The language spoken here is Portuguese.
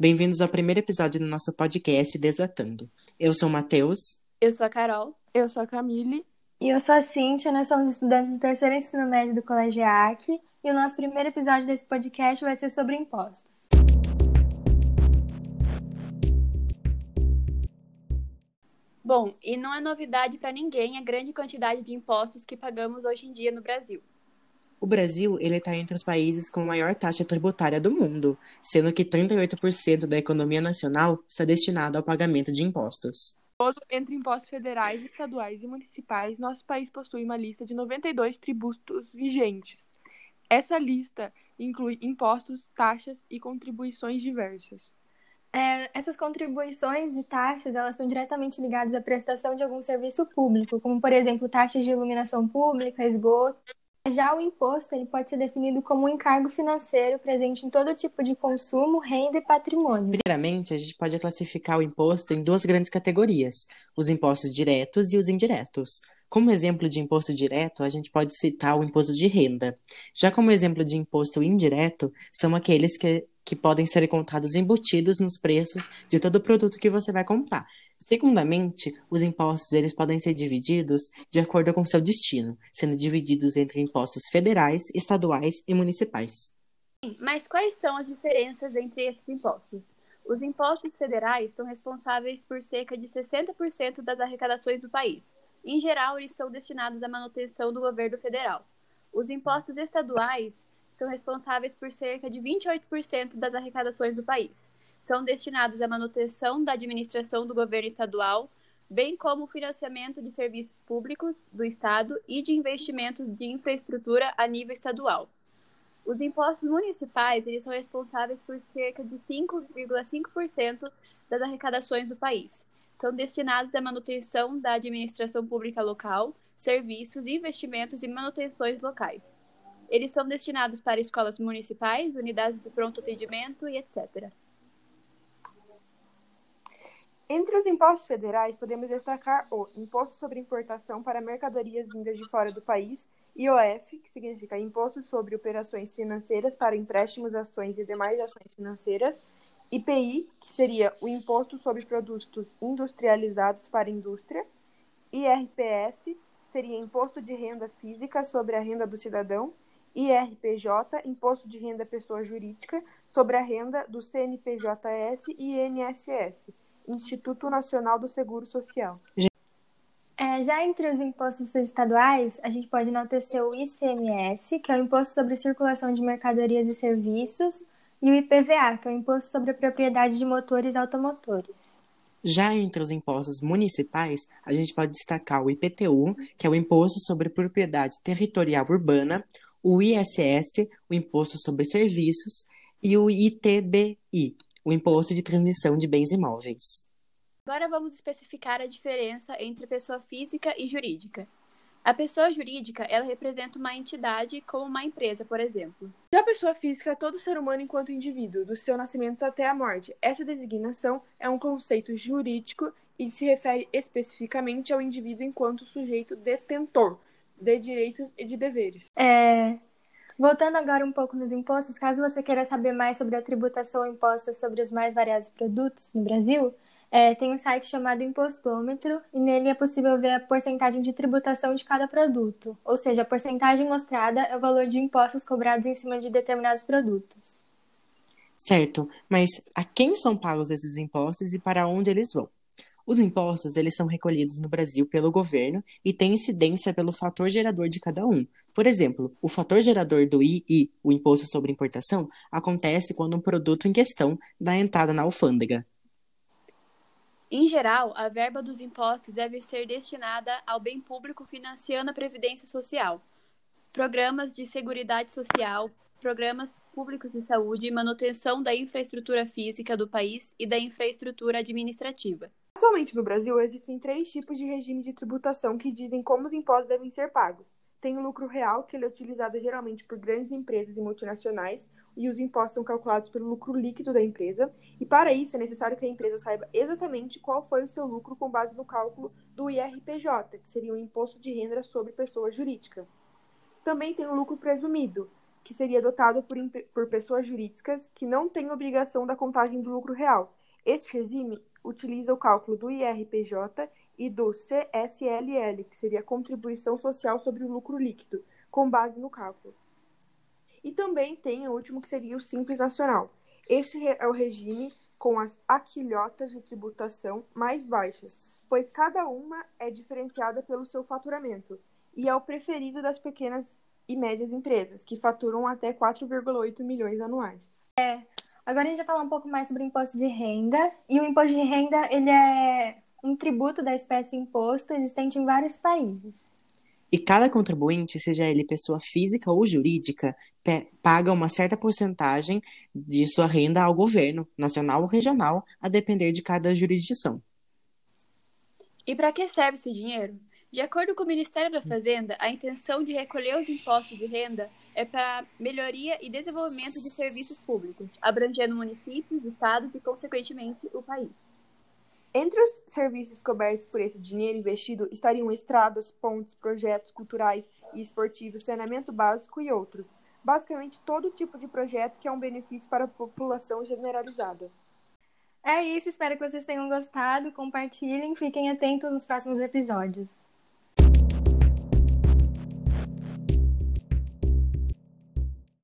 Bem-vindos ao primeiro episódio do nosso podcast Desatando. Eu sou o Matheus. Eu sou a Carol. Eu sou a Camille. E eu sou a Cíntia, nós somos estudantes do terceiro ensino médio do Colégio EAC e o nosso primeiro episódio desse podcast vai ser sobre impostos. Bom, e não é novidade para ninguém a grande quantidade de impostos que pagamos hoje em dia no Brasil. O Brasil ele está entre os países com maior taxa tributária do mundo, sendo que 38% da economia nacional está destinada ao pagamento de impostos. Entre impostos federais, estaduais e municipais, nosso país possui uma lista de 92 tributos vigentes. Essa lista inclui impostos, taxas e contribuições diversas. É, essas contribuições e taxas elas estão diretamente ligadas à prestação de algum serviço público, como por exemplo taxas de iluminação pública, esgoto. Já o imposto ele pode ser definido como um encargo financeiro presente em todo tipo de consumo, renda e patrimônio. Primeiramente, a gente pode classificar o imposto em duas grandes categorias: os impostos diretos e os indiretos. Como exemplo de imposto direto, a gente pode citar o imposto de renda. Já como exemplo de imposto indireto, são aqueles que, que podem ser encontrados embutidos nos preços de todo produto que você vai comprar. Segundamente, os impostos eles podem ser divididos de acordo com seu destino, sendo divididos entre impostos federais, estaduais e municipais. Mas quais são as diferenças entre esses impostos? Os impostos federais são responsáveis por cerca de 60% das arrecadações do país. Em geral, eles são destinados à manutenção do governo federal. Os impostos estaduais são responsáveis por cerca de 28% das arrecadações do país. São destinados à manutenção da administração do governo estadual, bem como o financiamento de serviços públicos do Estado e de investimentos de infraestrutura a nível estadual. Os impostos municipais eles são responsáveis por cerca de 5,5% das arrecadações do país são destinados à manutenção da administração pública local, serviços, investimentos e manutenções locais. Eles são destinados para escolas municipais, unidades de pronto atendimento e etc. Entre os impostos federais, podemos destacar o Imposto sobre Importação para Mercadorias Vindas de Fora do País, IOF, que significa Imposto sobre Operações Financeiras para Empréstimos, Ações e Demais Ações Financeiras, IPI, que seria o Imposto sobre Produtos Industrializados para Indústria, IRPF, seria Imposto de Renda Física sobre a Renda do Cidadão, IRPJ, Imposto de Renda Pessoa Jurídica sobre a renda do CNPJS e INSS, Instituto Nacional do Seguro Social. É, já entre os impostos estaduais, a gente pode enaltecer o ICMS, que é o Imposto sobre Circulação de Mercadorias e Serviços, e o IPVA, que é o Imposto sobre a Propriedade de Motores Automotores. Já entre os impostos municipais, a gente pode destacar o IPTU, que é o Imposto sobre Propriedade Territorial Urbana, o ISS, o Imposto sobre Serviços, e o ITBI, o Imposto de Transmissão de Bens Imóveis. Agora vamos especificar a diferença entre pessoa física e jurídica. A pessoa jurídica, ela representa uma entidade como uma empresa, por exemplo. Já a pessoa física é todo ser humano enquanto indivíduo, do seu nascimento até a morte. Essa designação é um conceito jurídico e se refere especificamente ao indivíduo enquanto sujeito detentor de direitos e de deveres. É, Voltando agora um pouco nos impostos, caso você queira saber mais sobre a tributação imposta sobre os mais variados produtos no Brasil, é, tem um site chamado Impostômetro e nele é possível ver a porcentagem de tributação de cada produto, ou seja, a porcentagem mostrada é o valor de impostos cobrados em cima de determinados produtos. Certo, mas a quem são pagos esses impostos e para onde eles vão? Os impostos eles são recolhidos no Brasil pelo governo e têm incidência pelo fator gerador de cada um. Por exemplo, o fator gerador do II, o Imposto sobre Importação, acontece quando um produto em questão dá entrada na alfândega. Em geral, a verba dos impostos deve ser destinada ao bem público financiando a previdência social, programas de seguridade social, programas públicos de saúde e manutenção da infraestrutura física do país e da infraestrutura administrativa. Atualmente no Brasil existem três tipos de regime de tributação que dizem como os impostos devem ser pagos. Tem o lucro real, que ele é utilizado geralmente por grandes empresas e multinacionais, e os impostos são calculados pelo lucro líquido da empresa. E para isso é necessário que a empresa saiba exatamente qual foi o seu lucro com base no cálculo do IRPJ, que seria o Imposto de Renda sobre Pessoa Jurídica. Também tem o lucro presumido, que seria dotado por, por pessoas jurídicas que não têm obrigação da contagem do lucro real. Este regime utiliza o cálculo do IRPJ e do CSLL, que seria Contribuição Social sobre o Lucro Líquido, com base no cálculo. E também tem o último que seria o Simples Nacional. Este é o regime com as aquilhotas de tributação mais baixas, pois cada uma é diferenciada pelo seu faturamento, e é o preferido das pequenas e médias empresas, que faturam até 4,8 milhões anuais. É. Agora a gente vai falar um pouco mais sobre o imposto de renda. E o imposto de renda, ele é um tributo da espécie imposto existente em vários países. E cada contribuinte, seja ele pessoa física ou jurídica, paga uma certa porcentagem de sua renda ao governo, nacional ou regional, a depender de cada jurisdição. E para que serve esse dinheiro? De acordo com o Ministério da Fazenda, a intenção de recolher os impostos de renda é para melhoria e desenvolvimento de serviços públicos, abrangendo municípios, estados e, consequentemente, o país. Entre os serviços cobertos por esse dinheiro investido estariam estradas, pontes, projetos culturais e esportivos, saneamento básico e outros. Basicamente, todo tipo de projeto que é um benefício para a população generalizada. É isso, espero que vocês tenham gostado. Compartilhem, fiquem atentos nos próximos episódios.